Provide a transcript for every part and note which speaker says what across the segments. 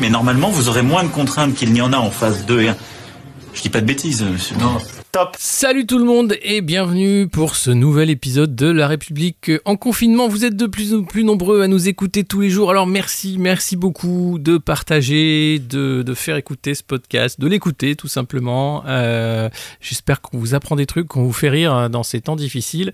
Speaker 1: Mais normalement, vous aurez moins de contraintes qu'il n'y en a en phase 2 et 1. Je dis pas de bêtises, monsieur.
Speaker 2: Salut tout le monde et bienvenue pour ce nouvel épisode de La République en confinement. Vous êtes de plus en plus nombreux à nous écouter tous les jours. Alors merci, merci beaucoup de partager, de, faire écouter ce podcast, de l'écouter tout simplement. Euh, J'espère qu'on vous apprend des trucs, qu'on vous fait rire dans ces temps difficiles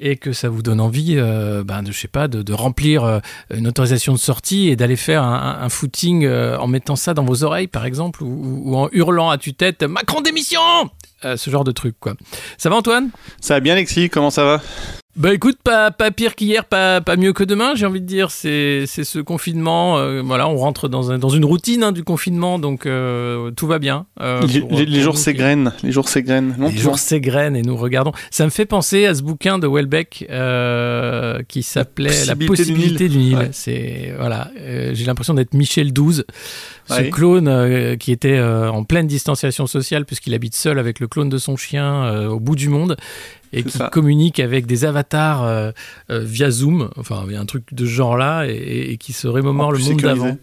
Speaker 2: et que ça vous donne envie, euh, ben, de, je sais pas, de, remplir euh, une autorisation de sortie et d'aller faire un, footing euh, en mettant ça dans vos oreilles, par exemple, ou, ou en hurlant à tue-tête Macron démission Ce genre de truc, quoi. Ça va, Antoine?
Speaker 3: Ça va bien, Alexis? Comment ça va?
Speaker 2: Bah écoute, pas, pas pire qu'hier, pas, pas mieux que demain, j'ai envie de dire. C'est ce confinement. Euh, voilà, on rentre dans, un, dans une routine hein, du confinement, donc euh, tout va bien.
Speaker 3: Euh, les, pour, les, les, jours s'égrènent, les jours s'égrènent.
Speaker 2: Les jours s'égrènent et nous regardons. Ça me fait penser à ce bouquin de Welbeck qui s'appelait La possibilité du Nil. Ouais. C'est voilà, j'ai l'impression d'être Michel XII, ce ouais. clone qui était en pleine distanciation sociale puisqu'il habite seul avec le clone de son chien au bout du monde et qui ça. communique avec des avatars euh, euh, via Zoom, enfin il y a un truc de ce genre-là, et, et, qui se remémore le monde d'avant.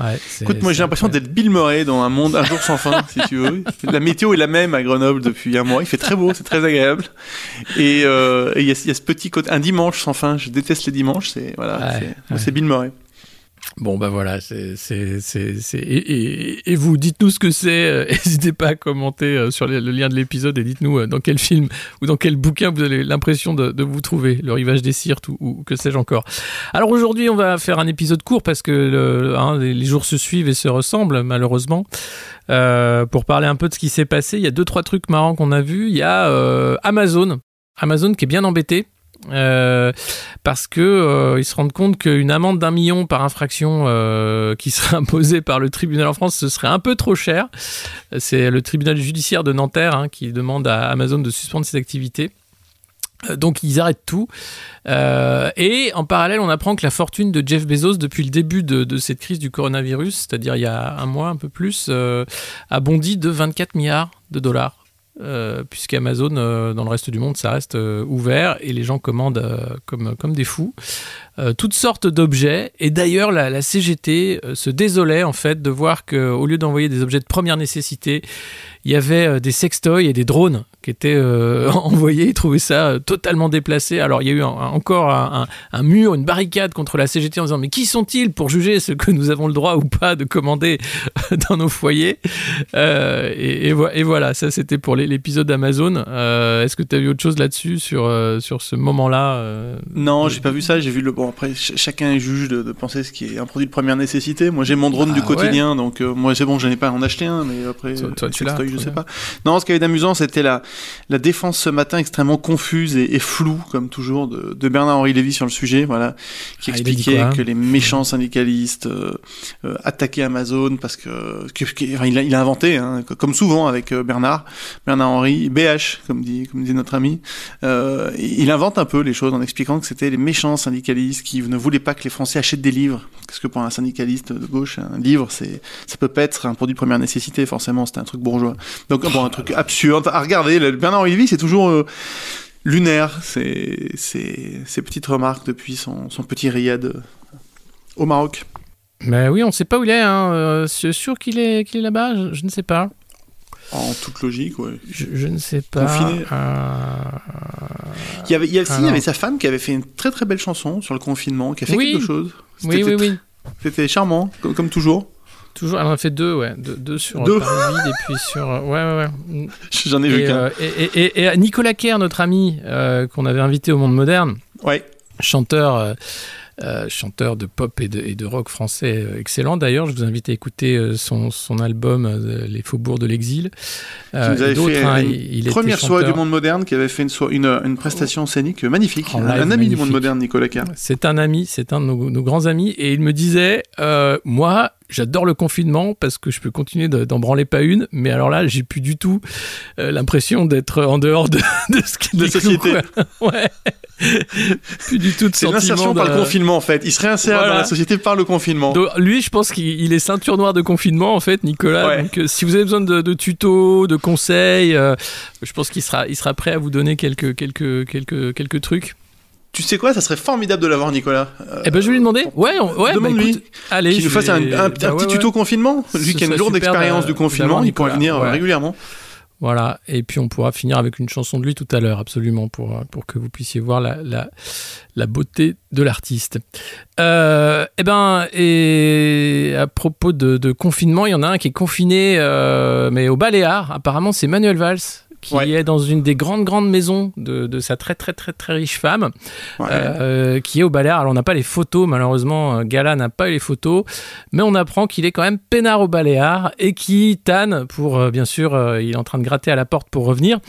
Speaker 3: Ouais, Écoute, moi j'ai l'impression d'être Bill Murray dans un monde un jour sans fin, si tu veux. La météo est la même à Grenoble depuis un mois. Il fait très beau, c'est très agréable. Et il euh, y, y, a ce petit côté, un dimanche sans fin. Je déteste les dimanches. C'est voilà, ouais, c'est Bill Murray.
Speaker 2: Bon, ben voilà, c'est. Et, vous, dites-nous ce que c'est. N'hésitez pas à commenter euh, sur le, lien de l'épisode et dites-nous euh, dans quel film ou dans quel bouquin vous avez l'impression de, vous trouver. Le rivage des Sirtes ou, que sais-je encore. Alors aujourd'hui, on va faire un épisode court parce que hein, les jours se suivent et se ressemblent, malheureusement. Euh, pour parler un peu de ce qui s'est passé, il y a deux, trois trucs marrants qu'on a vus. Il y a euh, Amazon. Amazon qui est bien embêté euh, parce que euh, ils se rendent compte qu'une amende d'un million par infraction euh, qui serait imposée par le tribunal en France, ce serait un peu trop cher. C'est le tribunal judiciaire de Nanterre hein, qui demande à Amazon de suspendre ses activités. Donc ils arrêtent tout. Et en parallèle, on apprend que la fortune de Jeff Bezos depuis le début de, cette crise du coronavirus, c'est-à-dire il y a un mois, un peu plus, a bondi de 24 milliards de dollars. Euh, puisqu'Amazon, euh, dans le reste du monde, ça reste euh, ouvert et les gens commandent comme, des fous toutes sortes d'objets. Et d'ailleurs, la, la, CGT se désolait en fait de voir qu'au lieu d'envoyer des objets de première nécessité, il y avait des sextoys et des drones qui étaient euh, envoyés. Ils trouvaient ça totalement déplacé. Alors, il y a eu un, encore un, mur, une barricade contre la CGT en disant Mais qui sont-ils pour juger ce que nous avons le droit ou pas de commander dans nos foyers? Euh, et, et, et, voilà, ça c'était pour l'épisode d'Amazon. Euh, Est-ce que tu as vu autre chose là-dessus, sur, euh, sur ce moment-là euh,
Speaker 3: Non, j'ai pas vu ça. J'ai vu le. Bon, après, ch chacun est juge de, de, penser ce qui est un produit de première nécessité. Moi, j'ai mon drone ah, du quotidien, ouais. donc euh, moi, c'est bon, je n'ai pas à en acheter un, mais après,
Speaker 2: toi, toi tu l'as,
Speaker 3: je sais pas. Non, ce qui avait d'amusant, c'était la la défense ce matin extrêmement confuse et, et floue, comme toujours, de, de Bernard-Henri Lévy sur le sujet, voilà, qui ah, expliquait que les méchants syndicalistes euh, euh, attaquaient Amazon parce que, que, que enfin, il, a, il, a, inventé, hein, comme souvent avec euh, Bernard, Bernard-Henri, BH, comme dit, comme dit notre ami, euh, il invente un peu les choses en expliquant que c'était les méchants syndicalistes qui ne voulaient pas que les Français achètent des livres, parce que pour un syndicaliste de gauche, un livre, c'est, ça peut pas être un produit de première nécessité, forcément, c'est un truc bourgeois. Donc, bon, un truc absurde. À regarder, Bernard Lévy, c'est toujours euh, lunaire, ces, ces, petites remarques depuis son, son petit riad euh, au Maroc.
Speaker 2: Mais oui, on ne sait pas où il est. Hein. Euh, c'est sûr qu'il est, qu'il est là-bas? Je, je, ne sais pas.
Speaker 3: En toute logique, ouais.
Speaker 2: Je, je ne sais pas.
Speaker 3: Confiné. Euh... Il y avait, il y, avait, ah, il y avait sa femme qui avait fait une très très belle chanson sur le confinement, qui a fait
Speaker 2: oui.
Speaker 3: quelque chose.
Speaker 2: Oui, oui, oui.
Speaker 3: C'était charmant, comme, comme toujours.
Speaker 2: Toujours, elle en a fait deux, ouais, deux, deux sur deux. Paris vide et puis sur, ouais, ouais, ouais.
Speaker 3: J'en ai vu qu'un.
Speaker 2: Euh, et, et, et, Nicolas Kerr, notre ami euh, qu'on avait invité au Monde Moderne,
Speaker 3: ouais.
Speaker 2: chanteur. Euh, euh, chanteur de pop et de, et de rock français euh, excellent. D'ailleurs, je vous invite à écouter euh, son, son album euh, Les Faubourgs de l'exil.
Speaker 3: Euh, vous avez fait hein, il, première soirée du monde moderne qui avait fait une, une, une prestation scénique magnifique. Un, un, ami magnifique. du monde moderne, Nicolas Kerr.
Speaker 2: C'est un ami, c'est un de nos, nos, grands amis, et il me disait, moi, j'adore le confinement parce que je peux continuer d'en branler pas une, mais alors là, j'ai plus du tout l'impression d'être en dehors de, ce qui
Speaker 3: de société.
Speaker 2: ouais. plus du tout de
Speaker 3: C'est l'insertion par le confinement en fait. Il se réinsère dans la société par le confinement.
Speaker 2: lui, je pense qu'il est ceinture noire de confinement en fait, Nicolas. Donc, si vous avez besoin de, tutos, de conseils, je pense qu'il sera, il sera prêt à vous donner quelques, quelques, quelques, quelques trucs.
Speaker 3: Tu sais quoi, ça serait formidable de l'avoir, Nicolas.
Speaker 2: eh ben, je vais lui demander. Ouais, ouais.
Speaker 3: Demande-lui. Bah,
Speaker 2: allez,
Speaker 3: qu'il nous fasse un, bah petit tuto confinement. Lui qui a une lourde expérience du confinement, il pourrait venir régulièrement.
Speaker 2: Voilà, et puis on pourra finir avec une chanson de lui tout à l'heure, absolument, pour, pour que vous puissiez voir la, la, la beauté de l'artiste. Euh, eh ben, et à propos de, de, confinement, il y en a un qui est confiné, euh, mais au Baléares. Apparemment, c'est Manuel Valls qui est dans une des grandes grandes maisons de, de sa très très très très riche femme, euh, qui est au Baléares. Alors on n'a pas les photos, malheureusement, euh, Gala n'a pas les photos, mais on apprend qu'il est quand même peinard au Baléares et qui tanne pour, euh, bien sûr, il est en train de gratter à la porte pour revenir.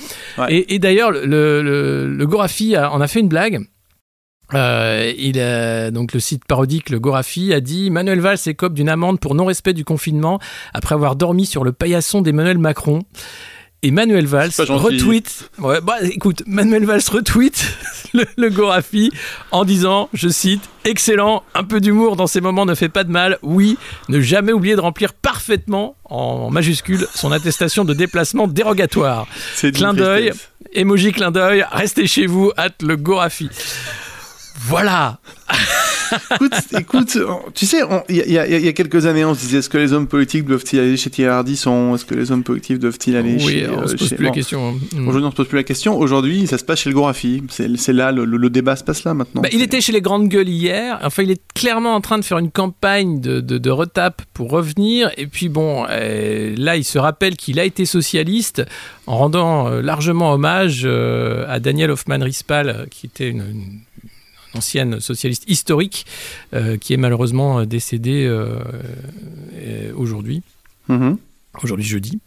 Speaker 2: Et, et d'ailleurs, le, le, le Gorafi en a fait une blague. Euh, il a, donc le site parodique Le Gorafi a dit Manuel Valls écope d'une amende pour non-respect du confinement après avoir dormi sur le paillasson d'Emmanuel Macron. Et Manuel Valls retweet. Ouais, bah écoute, Manuel Valls retweet le, le, Gorafi en disant, je cite, excellent, un peu d'humour dans ces moments ne fait pas de mal. Oui, ne jamais oublier de remplir parfaitement, en majuscule, son attestation de déplacement dérogatoire. C'est clin d'œil, emoji clin d'œil, restez chez vous, hâte le Gorafi. Voilà
Speaker 3: écoute, écoute, tu sais, il y, y, a quelques années, on se disait est-ce que les hommes politiques doivent-ils aller chez Thierry Ardisson Est-ce que les hommes politiques doivent-ils aller
Speaker 2: oui,
Speaker 3: chez.
Speaker 2: on se pose plus la question. Hein.
Speaker 3: Mm. Aujourd'hui, on se pose plus la question. Aujourd'hui, ça se passe chez le Gorafi. C'est là, le, débat se passe là maintenant.
Speaker 2: Bah, il était chez les grandes gueules hier. Enfin, il est clairement en train de faire une campagne de, de, retape pour revenir. Et puis, bon, euh, là, il se rappelle qu'il a été socialiste en rendant euh, largement hommage euh, à Daniel Hoffmann-Rispal, qui était une ancienne socialiste historique, euh, qui est malheureusement euh, décédée euh, aujourd'hui. Mhm. Aujourd'hui jeudi.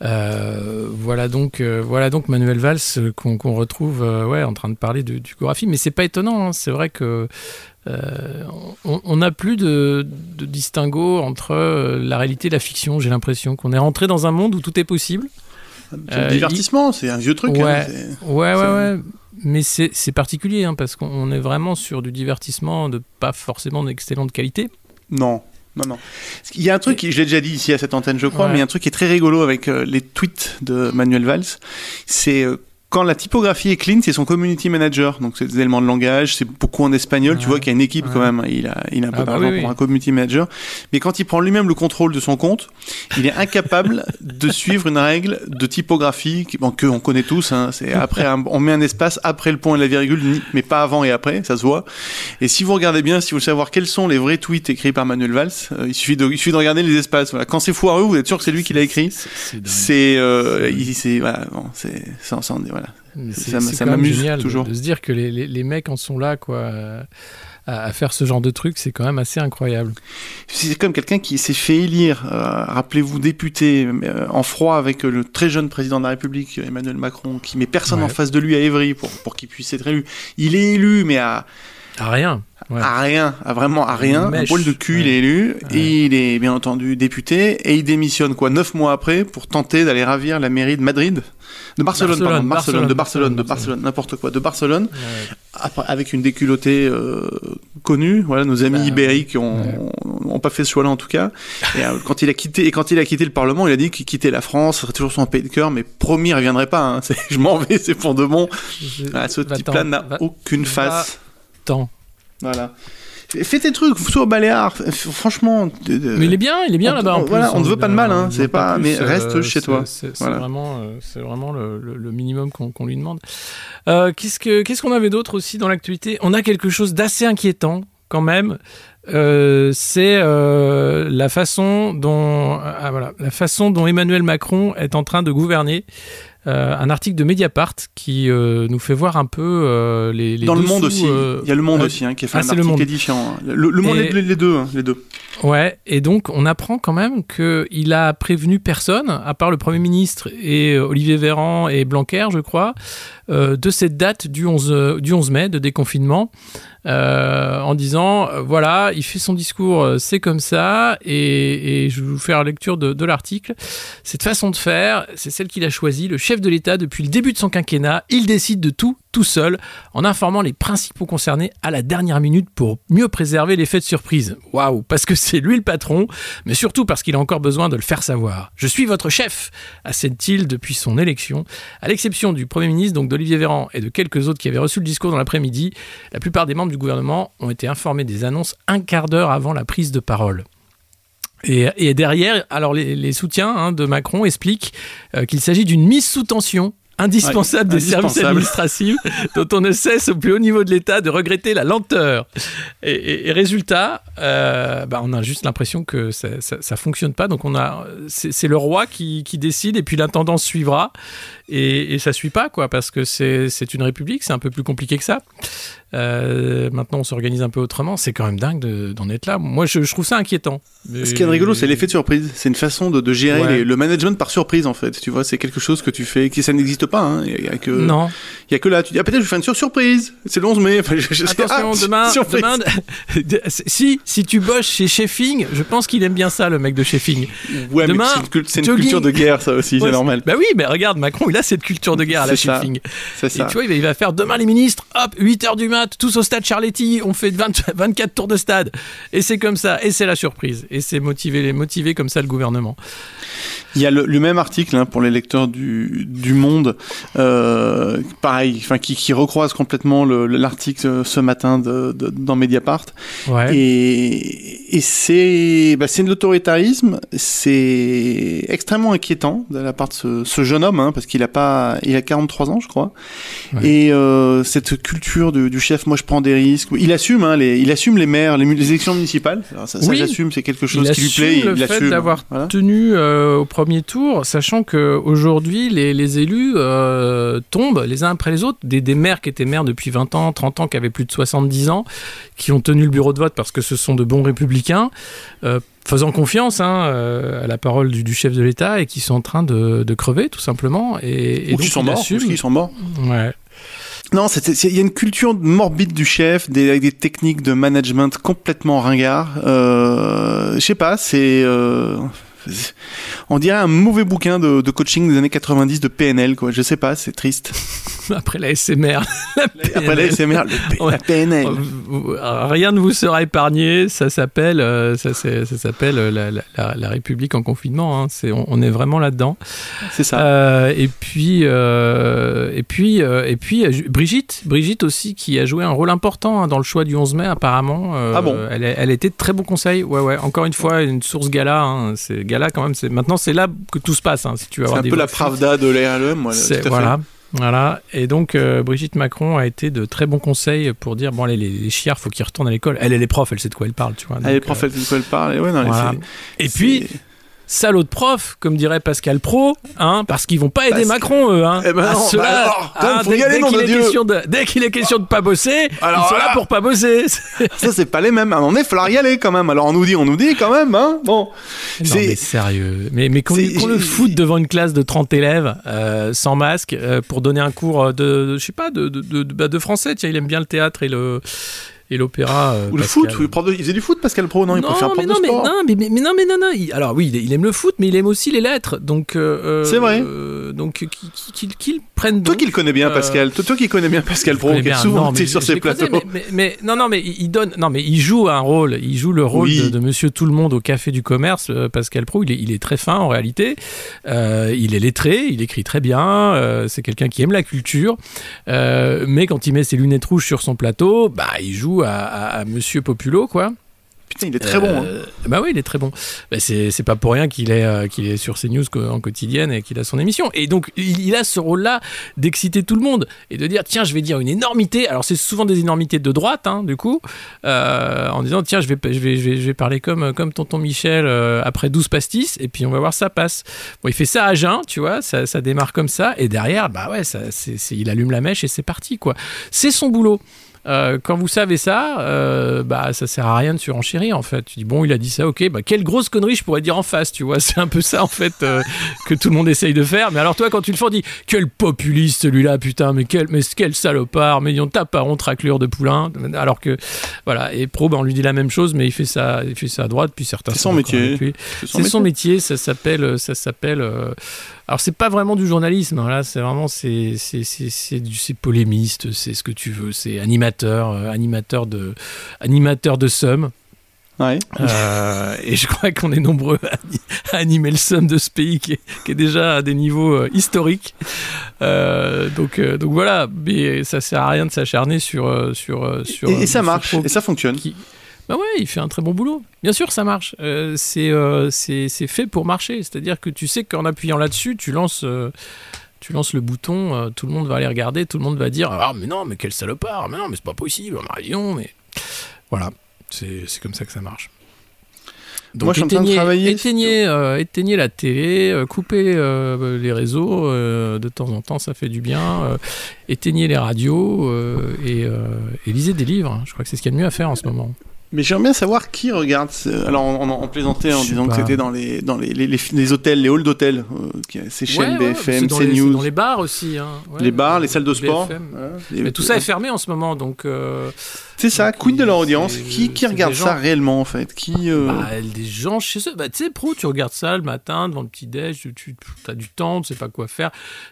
Speaker 2: voilà donc, voilà donc Manuel Valls qu'on retrouve ouais, en train de parler de, du Gorafi, mais c'est pas étonnant. Hein. c'est vrai que on n'a plus de, de, distinguo entre la réalité et la fiction. J'ai l'impression qu'on est rentré dans un monde où tout est possible.
Speaker 3: Le divertissement, c'est un vieux truc.
Speaker 2: Hein, ouais, ouais, ouais, mais c'est particulier hein, parce qu'on est vraiment sur du divertissement de pas forcément d'excellente qualité.
Speaker 3: Non, non, non. Il y a un truc, je l'ai déjà dit ici à cette antenne, je crois, mais il y a un truc qui est très rigolo avec euh, les tweets de Manuel Valls. C'est euh, quand la typographie est clean, c'est son community manager. Donc, c'est des éléments de langage, c'est beaucoup en espagnol. Tu vois qu'il y a une équipe quand même. Il a, il a un peu ah bah d'argent pour un community manager. Mais quand il prend lui-même le contrôle de son compte, il est incapable de suivre une règle de typographie bon, que on connaît tous. Hein. C'est après, on met un espace après le point et la virgule, mais pas avant et après. Ça se voit. Et si vous regardez bien, si vous voulez savoir quels sont les vrais tweets écrits par Manuel Valls, euh, il suffit de, il suffit de regarder les espaces. Voilà. Quand c'est foireux, vous êtes sûr que c'est lui qui l'a écrit. C'est, euh, c'est, voilà, bon, c'est, voilà.
Speaker 2: Ça, m'amuse toujours. De, se dire que les, les, mecs en sont là, quoi. À, faire ce genre de truc, c'est quand même assez incroyable.
Speaker 3: C'est comme quelqu'un qui s'est fait élire, euh, rappelez-vous, député, euh, en froid avec le très jeune président de la République, Emmanuel Macron, qui met personne en face de lui à Évry pour, pour qu'il puisse être élu. Il est élu, mais à.
Speaker 2: À rien.
Speaker 3: À rien, à vraiment à rien. Un poil de cul, il est élu. Et il est bien entendu député. Et il démissionne, quoi, neuf mois après, pour tenter d'aller ravir la mairie de Madrid. De Barcelone, pardon, Barcelone, de Barcelone, de Barcelone, n'importe quoi, de Barcelone, avec une déculottée euh, connue. Voilà, nos amis bah, ibériques ont, ont, pas fait ce choix-là en tout cas. Et euh, quand il a quitté, et quand il a quitté le Parlement, il a dit qu'il quittait la France, serait toujours son pays de cœur, mais promis, il reviendrait pas. Hein. Je m'en vais, c'est pour de bon. Ah, ce type-là n'a aucune face.
Speaker 2: Tant.
Speaker 3: Voilà. Fais tes trucs, au Baléares, franchement.
Speaker 2: Mais il est bien, il est bien là-bas.
Speaker 3: Voilà, on ne veut pas de mal, hein, c'est pas, mais reste euh, chez toi.
Speaker 2: C'est vraiment, euh, c'est vraiment le, minimum qu'on lui demande. Euh, qu'est-ce qu'on avait d'autre aussi dans l'actualité? On a quelque chose d'assez inquiétant quand même. c'est la façon dont ah, voilà, la façon dont Emmanuel Macron est en train de gouverner. Euh, un article de Mediapart qui euh, nous fait voir un peu euh, les,
Speaker 3: Dans le monde aussi. Il y a le monde aussi hein, qui est fait ah, un article le monde. édifiant. Le, monde, les, les, deux, hein, les deux.
Speaker 2: Ouais, et donc on apprend quand même qu'il a prévenu personne, à part le Premier ministre et Olivier Véran et Blanquer, je crois, de cette date du 11, du 11 mai de déconfinement. En disant voilà, il fait son discours, c'est comme ça, et, je vais vous faire la lecture de, de l'article. Cette façon de faire, c'est celle qu'il a choisie. Le chef de l'État, depuis le début de son quinquennat, il décide de tout tout seul en informant les principaux concernés à la dernière minute pour mieux préserver l'effet de surprise. Waouh, parce que c'est lui le patron, mais surtout parce qu'il a encore besoin de le faire savoir. Je suis votre chef, assène-t-il depuis son élection. À l'exception du Premier ministre, donc d'Olivier Véran et de quelques autres qui avaient reçu le discours dans l'après-midi, la plupart des membres du gouvernement ont été informés des annonces un quart d'heure avant la prise de parole. Et, derrière, alors les, soutiens hein, de Macron expliquent euh, qu'il s'agit d'une mise sous tension indispensable des services administratifs dont on ne cesse au plus haut niveau de l'État de regretter la lenteur. Et, résultat, euh, bah on a juste l'impression que ça, ça, fonctionne pas. Donc on a, c'est le roi qui, qui, décide et puis l'intendance suivra et, et ça suit pas quoi parce que c'est une république, c'est un peu plus compliqué que ça. Euh, maintenant, on s'organise un peu autrement. C'est quand même dingue d'en être là. Moi, je, trouve ça inquiétant.
Speaker 3: Ce qui est rigolo, c'est l'effet de surprise. C'est une façon de, gérer le management par surprise, en fait. Tu vois, c'est quelque chose que tu fais, qui ça n'existe pas. Hein. Il y a que,
Speaker 2: non.
Speaker 3: Il y a que là. Tu dis, ah, peut-être je fais une surprise. C'est le 11 mai.
Speaker 2: Attention, ah, demain, demain si, si tu bosses chez Sheffing, je pense qu'il aime bien ça, le mec de Sheffing.
Speaker 3: Ouais, demain, c'est une, culture de guerre, ça aussi, c'est normal.
Speaker 2: Bah oui, mais regarde, Macron, il a cette culture de guerre à la Sheffing. C'est ça. Et tu vois, il va faire demain les ministres, hop, 8h du mat tous au stade Charletti, on fait 24 tours de stade. Et c'est comme ça, et c'est la surprise. Et c'est motiver, motiver comme ça le gouvernement.
Speaker 3: Il y a le, même article hein, pour les lecteurs du, du Monde, euh, pareil, enfin qui, qui, recroise complètement l'article ce matin de, de, dans Mediapart. Ouais. Et, et c'est bah, c'est de l'autoritarisme, c'est extrêmement inquiétant de la part de ce, ce jeune homme, hein, parce qu'il a pas, il a 43 ans, je crois. Et euh, cette culture du, du, chef, moi je prends des risques. Il assume, hein, les, il assume les maires, les, élections municipales. ça, ça j'assume, c'est quelque chose qui lui plaît.
Speaker 2: Le il fait d'avoir tenu euh, au premier tour, sachant qu'aujourd'hui, les, les élus euh, tombent les uns après les autres. Des, des, maires qui étaient maires depuis 20 ans, 30 ans, qui avaient plus de 70 ans, qui ont tenu le bureau de vote parce que ce sont de bons républicains, faisant confiance hein, euh, à la parole du, chef de l'État et qui sont en train de, de crever, tout simplement. Et,
Speaker 3: et ou qui sont morts. Qui sont morts.
Speaker 2: Ouais.
Speaker 3: Non, il y a une culture morbide du chef, des, avec des techniques de management complètement ringards. Euh, je sais pas, c'est on dirait un mauvais bouquin de, coaching des années 90 de PNL, quoi. Je sais pas, c'est triste.
Speaker 2: Après la SMR.
Speaker 3: Après la SMR, la PNL.
Speaker 2: Rien ne vous sera épargné. Ça s'appelle, euh, ça, s'appelle euh, la, République en confinement. Hein. C'est, on, est vraiment là-dedans.
Speaker 3: C'est ça.
Speaker 2: Euh, et puis, et puis, et puis, Brigitte, Brigitte aussi, qui a joué un rôle important hein, dans le choix du 11 mai, apparemment.
Speaker 3: ah bon?
Speaker 2: Elle, elle était de très bon conseil. Ouais, ouais. Encore une fois, une source gala. Hein. C'est gala quand même. C'est maintenant, c'est là que tout se passe. si tu
Speaker 3: c'est un peu la pravda de l'ARLM. Moi,
Speaker 2: voilà. Voilà, et donc euh, Brigitte Macron a été de très bons conseils pour dire bon allez les, les chiards faut qu'ils retournent à l'école. Elle elle est prof, elle sait de quoi elle parle, tu vois.
Speaker 3: elle est prof, elle sait de quoi elle parle. Et, ouais, non,
Speaker 2: et puis salaud de prof, comme dirait Pascal Pro, hein, parce qu'ils vont pas aider Macron, eux. Hein.
Speaker 3: Eh ben
Speaker 2: dès, qu'il est question de pas bosser, ils sont là pour pas bosser.
Speaker 3: Ça, c'est pas les mêmes. À un moment donné, il falloir y aller quand même. Alors on nous dit, on nous dit quand même. Hein. Bon.
Speaker 2: C'est sérieux. Mais, mais qu'on le fout devant une classe de 30 élèves, euh, sans masque, euh, pour donner un cours de, je sais pas, de, de, de, bah, de français. Tiens, il aime bien le théâtre et le et l'opéra.
Speaker 3: Euh, Ou le foot, il, faisait du foot Pascal Pro, non, il préfère prendre
Speaker 2: non,
Speaker 3: mais,
Speaker 2: non, mais, mais, non, mais non, non. alors oui, il, aime le foot, mais il aime aussi les lettres. Donc euh,
Speaker 3: c'est vrai.
Speaker 2: Euh, donc qu'il prenne.
Speaker 3: Toi qui le connais bien, Pascal. Toi, qui connais bien Pascal Pro, qui est souvent non, sur ses plateaux.
Speaker 2: mais, non, non, mais il donne. Non, mais il joue un rôle. Il joue le rôle de, Monsieur Tout le Monde au Café du Commerce. Pascal Pro, il est, il est très fin en réalité. il est lettré, il écrit très bien. c'est quelqu'un qui aime la culture. mais quand il met ses lunettes rouges sur son plateau, bah il joue à, à Monsieur Populo, quoi.
Speaker 3: Putain, il est très bon. Hein. Euh,
Speaker 2: bah oui, il est très bon. Bah c'est pas pour rien qu'il est, euh, qu'il est sur CNews en quotidienne et qu'il a son émission. Et donc, il, a ce rôle-là d'exciter tout le monde et de dire tiens, je vais dire une énormité. Alors, c'est souvent des énormités de droite, hein, du coup, euh, en disant tiens, je vais, je vais, je vais, parler comme, comme tonton Michel après 12 pastis et puis on va voir ça passe. Bon, il fait ça à jeun, tu vois, ça, ça démarre comme ça. Et derrière, bah ouais, ça, c'est il allume la mèche et c'est parti, quoi. C'est son boulot. Euh, quand vous savez ça, euh, bah ça sert à rien de surenchérir en fait. Tu dis bon, il a dit ça, ok, bah quelle grosse connerie je pourrais dire en face, tu vois. C'est un peu ça en fait euh, que tout le monde essaye de faire. Mais alors toi, quand tu le fais, on dit quel populiste celui-là, putain, mais quel, mais quel salopard, mais on tape à honte raclure de poulain. Alors que voilà, et Pro, bah, on lui dit la même chose, mais il fait ça, il fait ça à droite, puis certains.
Speaker 3: C'est son métier.
Speaker 2: C'est son, métier. Ça s'appelle, ça s'appelle. Alors c'est pas vraiment du journalisme, hein, là c'est vraiment c'est c'est polémiste, c'est ce que tu veux, c'est animateur, euh, animateur de animateur de Somme.
Speaker 3: Ouais.
Speaker 2: Euh, et je crois qu'on est nombreux à, animer le Somme de ce pays qui est, déjà à des niveaux euh, historiques. donc, donc voilà, mais ça sert à rien de s'acharner sur, sur, sur.
Speaker 3: Et, ça marche, et ça fonctionne.
Speaker 2: Bah ouais, il fait un très bon boulot. Bien sûr, ça marche. Euh, euh, c'est c'est fait pour marcher. C'est-à-dire que tu sais qu'en appuyant là-dessus, tu lances, euh, tu lances le bouton, tout le monde va aller regarder, tout le monde va dire Ah, mais non, mais quel salopard, mais non, mais c'est pas possible, Marion, mais. Voilà, c'est comme ça que ça marche.
Speaker 3: Donc, Moi, je suis éteignez, en train de travailler.
Speaker 2: Éteignez, éteignez la télé, coupez les réseaux de temps en temps, ça fait du bien. éteignez les radios et, et, lisez des livres. Je crois que c'est ce qu'il y a de mieux à faire en ce moment.
Speaker 3: Mais j'aimerais bien savoir qui regarde. Alors, on, plaisantait en disant que c'était dans les dans les, les, hôtels, les halls d'hôtels, euh, ces chaînes BFM, CNews.
Speaker 2: Dans les bars aussi. Hein.
Speaker 3: les bars, les salles de sport.
Speaker 2: Mais tout ça est fermé en ce moment, donc. Euh,
Speaker 3: c'est ça, queen de leur audience. Qui, qui regarde ça réellement en fait? Qui euh,
Speaker 2: bah, Des gens chez eux. Bah, tu sais, pro, tu regardes ça le matin devant le petit déj, tu, tu as du temps, tu sais pas quoi faire.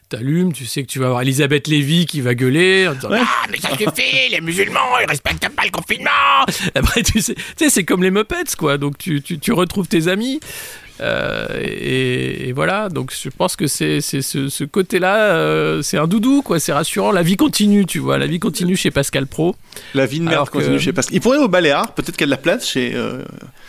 Speaker 2: T'allumes, tu sais que tu vas avoir Elisabeth Lévy qui va gueuler en disant Ah, mais ça suffit, les musulmans, ils respectent pas le confinement. Après, tu sais, c'est comme les Muppets, quoi. Donc tu, tu, tu retrouves tes amis. Euh, et, voilà, donc je pense que c'est ce, côté-là, euh, c'est un doudou, quoi. C'est rassurant. La vie continue, tu vois. La vie continue chez Pascal Pro.
Speaker 3: La vie de merde continue chez Pascal. Il pourrait au Baléares, peut-être qu'il y a de la place chez. Euh,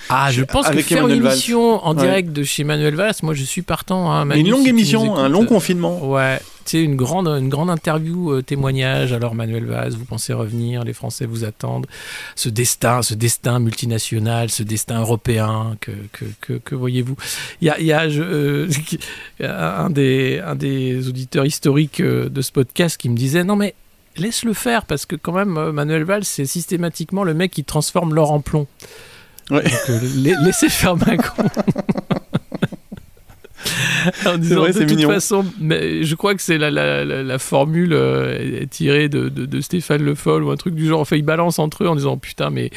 Speaker 2: ah, je pense que faire une émission en direct de chez Manuel Valls, moi je suis partant. Hein,
Speaker 3: une longue émission, un long confinement.
Speaker 2: Ouais, tu sais, une grande, une grande interview, euh, témoignage. Alors, Manuel Valls, vous pensez revenir, les Français vous attendent. Ce destin, ce destin multinational, ce destin européen, que, que, que, voyez-vous? Il y a, y a euh, un, des, un des auditeurs historiques euh, de ce podcast qui me disait Non, mais laisse-le faire, parce que quand même, Manuel Valls, c'est systématiquement le mec qui transforme l'or en plomb. Ouais. Donc, laissez faire Macron. en disant vrai, de toute façon, mais je crois que c'est la, formule euh, tirée de, Stéphane Le Foll ou un truc du genre. Enfin, ils balancent entre eux en disant Putain, mais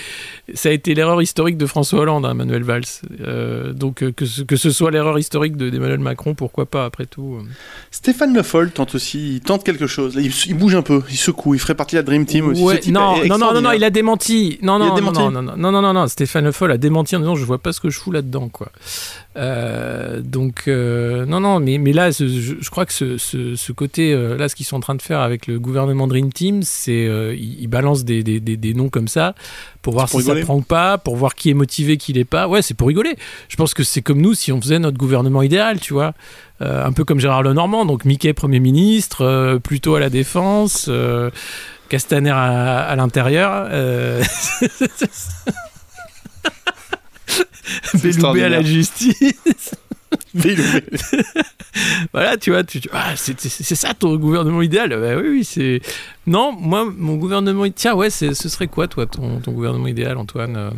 Speaker 2: ça a été l'erreur historique de François Hollande, hein, Manuel Valls. Euh, donc, euh, que ce, que ce soit l'erreur historique d'Emmanuel de, Macron, pourquoi pas, après tout.
Speaker 3: Stéphane Le Foll tente aussi, il tente quelque chose. Il, bouge un peu, il secoue, il ferait partie de la Dream Team aussi.
Speaker 2: Non, non, non, non, il a démenti. Non, non, démenti. non, non, non, non, non, non, Stéphane Le Foll a démenti en disant Je vois pas ce que je fous là-dedans, quoi. Euh, donc. Euh, non, non, mais, mais là, je, crois que ce, ce, côté, euh, là, ce qu'ils sont en train de faire avec le gouvernement Dream Team, c'est euh, ils, balancent des, des, des, noms comme ça pour voir si ça prend ou pas, pour voir qui est motivé, qui l'est pas. Ouais, c'est pour rigoler. Je pense que c'est comme nous si on faisait notre gouvernement idéal, tu vois. un peu comme Gérard Lenormand, donc Mickey Premier ministre, plutôt à la défense, Castaner à, à l'intérieur. Belloubet à la justice. voilà, tu vois, tu, ah, c'est ça ton gouvernement idéal bah, Oui, oui, c'est. Non, moi, mon gouvernement. Tiens, ouais, ce serait quoi, toi, ton, ton gouvernement idéal, Antoine euh,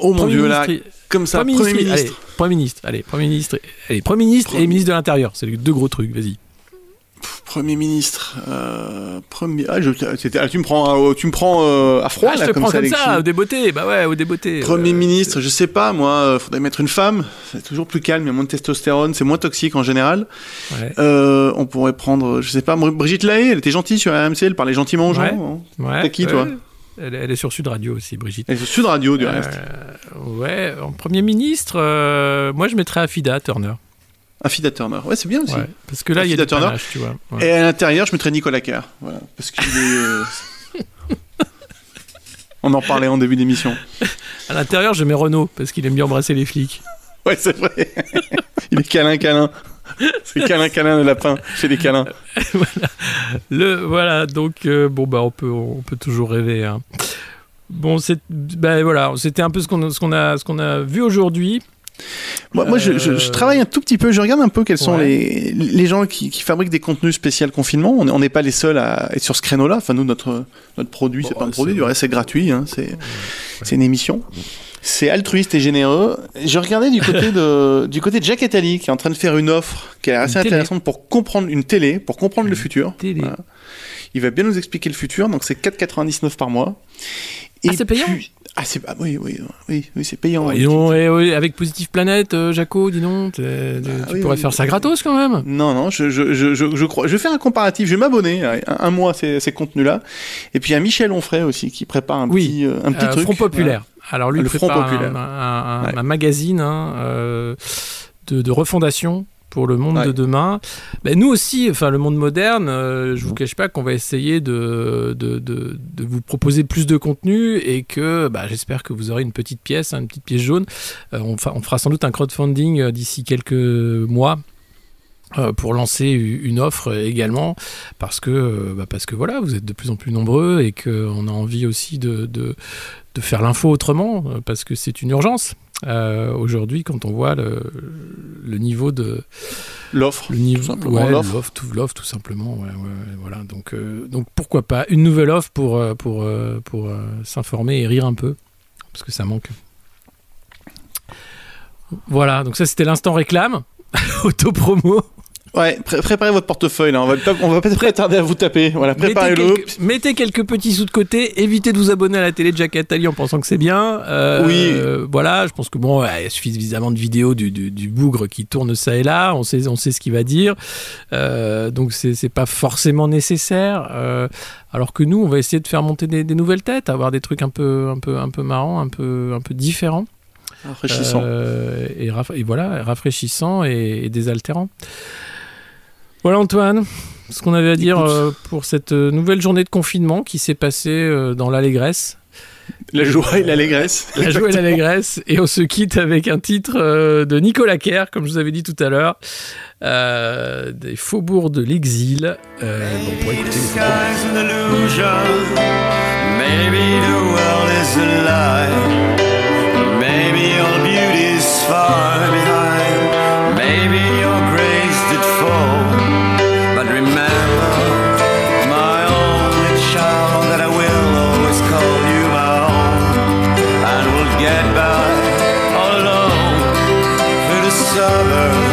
Speaker 3: Oh mon dieu, là, comme ça, Premier,
Speaker 2: ministre. Allez, Premier ministre, allez, Premier ministre, allez, Premier ministre et ministre de l'Intérieur. C'est les deux gros trucs, vas-y.
Speaker 3: Premier ministre, euh, premier. Ah, je, ah, tu me prends, tu me prends euh, à froid
Speaker 2: ah,
Speaker 3: là,
Speaker 2: je
Speaker 3: te comme
Speaker 2: prends
Speaker 3: ça,
Speaker 2: comme ça, au débeauté. Bah ouais, au débeauté.
Speaker 3: Premier ministre, je sais pas, moi, euh, faudrait mettre une femme. C'est toujours plus calme, il y a moins de testostérone, c'est moins toxique en général. Ouais. Euh, on pourrait prendre, je sais pas, Brigitte Lahaye, elle était gentille sur RMC, elle parlait gentiment aux gens. Ouais. Hein. T'as qui, toi
Speaker 2: elle, elle, est sur Sud Radio aussi, Brigitte.
Speaker 3: Elle est sur Sud Radio, du reste.
Speaker 2: Ouais, en Premier ministre, moi je mettrais Afida Turner.
Speaker 3: Affida Turner. Ouais, c'est bien aussi.
Speaker 2: parce que là, il y a des Turner. tu vois.
Speaker 3: Et à l'intérieur, je mettrais Nicolas Kerr. Voilà, parce qu'il est. Euh, On en parlait en début d'émission.
Speaker 2: À l'intérieur, je mets Renault, parce qu'il aime bien embrasser les flics.
Speaker 3: Ouais, c'est vrai. il est câlin, câlin. C'est câlin, câlin, le lapin. Fait des câlins.
Speaker 2: voilà. Le, voilà, donc, euh, bon, bah, on peut, on peut toujours rêver. Hein. Bon, c'est, bah, voilà, c'était un peu ce qu'on, ce qu'on, a, ce qu'on a vu aujourd'hui.
Speaker 3: Moi, moi je, je, travaille un tout petit peu, je regarde un peu quels sont les, les gens qui, qui, fabriquent des contenus spécial confinement. On n'est pas les seuls à être sur ce créneau-là. Enfin, nous, notre, notre produit, c'est pas un produit, du reste, c'est gratuit. Hein. C'est une émission. C'est altruiste et généreux. Je regardais du côté de, du côté de Jacques Attali, qui est en train de faire une offre qui est assez intéressante pour comprendre une télé, pour comprendre le futur. Il va bien nous expliquer le futur, donc c'est 4,99 par mois.
Speaker 4: Et ah, c'est payant?
Speaker 3: Ah, c'est oui, oui, oui, oui c'est payant.
Speaker 2: et, avec Positive Planète, euh, Jaco, dis donc, bah tu pourrais faire ça gratos quand même.
Speaker 3: Non, non, je, je, je, je, crois. Je faire un comparatif. Je vais m'abonner un, un, mois à ces, ces contenus-là. Et puis il y a Michel Onfray aussi qui prépare un petit, euh, un petit euh, truc.
Speaker 2: Front populaire. Alors lui, le Front populaire. Un, un, magazine hein, euh, de, de refondation pour le monde de demain. Ben, nous aussi, enfin le monde moderne, euh, je vous cache pas qu'on va essayer de, de, de, de, vous proposer plus de contenu et que bah, j'espère que vous aurez une petite pièce, hein, une petite pièce jaune. Euh, on, on, fera sans doute un crowdfunding euh, d'ici quelques mois pour lancer une offre également parce que bah parce que voilà vous êtes de plus en plus nombreux et qu'on a envie aussi de, de, de faire l'info autrement parce que c'est une urgence euh, aujourd'hui, quand on voit le, le niveau de
Speaker 3: l'offre,
Speaker 2: le niveau, tout simplement, l'offre, tout, simplement, ouais, ouais, voilà. Donc, euh, donc pourquoi pas une nouvelle offre pour euh, pour pour s'informer et rire un peu, parce que ça manque. Voilà, donc ça c'était l'instant réclame, auto-promo.
Speaker 3: Ouais, préparez votre portefeuille là. On va, on va pas tarder à vous taper. Voilà, préparez-le.
Speaker 2: Mettez, quelques petits sous de côté. Évitez de vous abonner à la télé de Jack Attali en pensant que c'est bien. Euh, oui. voilà, je pense que bon, il suffit suffisamment de vidéos du, du, bougre qui tourne ça et là. On sait, on sait ce qu'il va dire. Euh, donc c'est pas forcément nécessaire. Euh, alors que nous, on va essayer de faire monter des, des, nouvelles têtes, avoir des trucs un peu, un peu, un peu marrants, un peu, un peu différents.
Speaker 3: Rafraîchissant.
Speaker 2: Et, et, voilà, rafraîchissant et, et désaltérant. Voilà Antoine, ce qu'on avait à dire euh, pour cette euh, nouvelle journée de confinement qui s'est passée euh, dans l'allégresse.
Speaker 3: La joie et l'allégresse.
Speaker 2: La joie et l'allégresse. Et on se quitte avec un titre de Nicolas Kerr, comme je vous avais dit tout à l'heure, des faubourgs de l'exil. bon, pour écouter Maybe get by alone through the summer